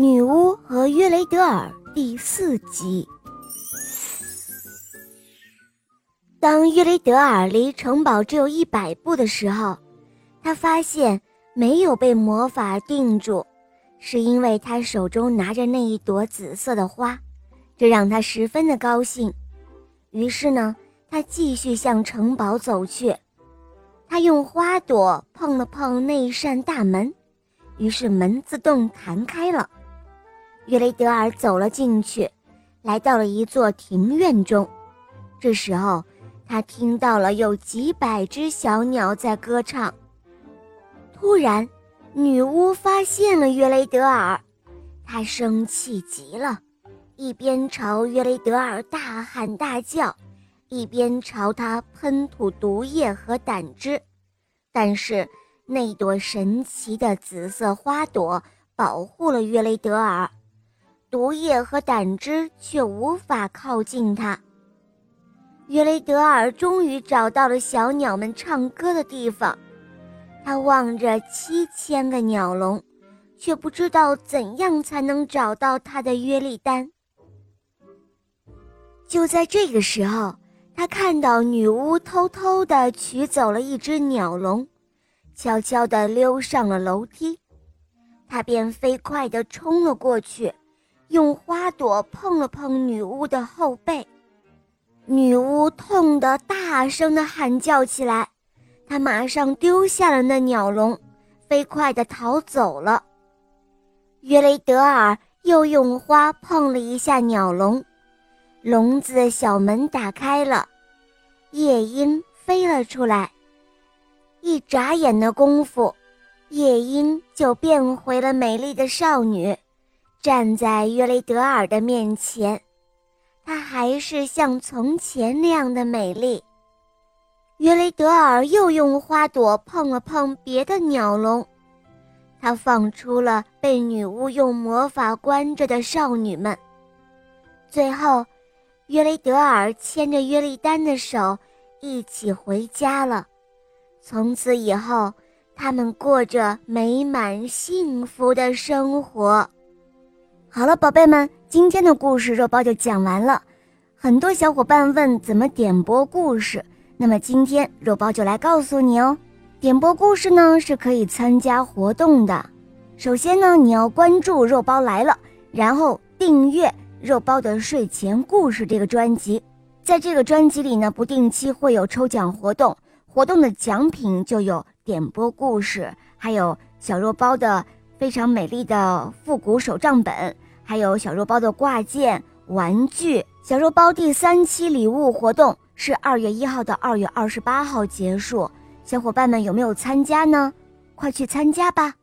女巫和约雷德尔第四集。当约雷德尔离城堡只有一百步的时候，他发现没有被魔法定住，是因为他手中拿着那一朵紫色的花，这让他十分的高兴。于是呢，他继续向城堡走去。他用花朵碰了碰那扇大门，于是门自动弹开了。约雷德尔走了进去，来到了一座庭院中。这时候，他听到了有几百只小鸟在歌唱。突然，女巫发现了约雷德尔，她生气极了，一边朝约雷德尔大喊大叫，一边朝他喷吐毒液和胆汁。但是，那朵神奇的紫色花朵保护了约雷德尔。毒液和胆汁却无法靠近他。约雷德尔终于找到了小鸟们唱歌的地方，他望着七千个鸟笼，却不知道怎样才能找到他的约利丹。就在这个时候，他看到女巫偷偷地取走了一只鸟笼，悄悄地溜上了楼梯，他便飞快地冲了过去。用花朵碰了碰女巫的后背，女巫痛得大声的喊叫起来。她马上丢下了那鸟笼，飞快的逃走了。约雷德尔又用花碰了一下鸟笼，笼子小门打开了，夜莺飞了出来。一眨眼的功夫，夜莺就变回了美丽的少女。站在约雷德尔的面前，她还是像从前那样的美丽。约雷德尔又用花朵碰了碰别的鸟笼，他放出了被女巫用魔法关着的少女们。最后，约雷德尔牵着约丽丹的手一起回家了。从此以后，他们过着美满幸福的生活。好了，宝贝们，今天的故事肉包就讲完了。很多小伙伴问怎么点播故事，那么今天肉包就来告诉你哦。点播故事呢是可以参加活动的。首先呢，你要关注肉包来了，然后订阅肉包的睡前故事这个专辑。在这个专辑里呢，不定期会有抽奖活动，活动的奖品就有点播故事，还有小肉包的。非常美丽的复古手账本，还有小肉包的挂件、玩具。小肉包第三期礼物活动是二月一号到二月二十八号结束，小伙伴们有没有参加呢？快去参加吧！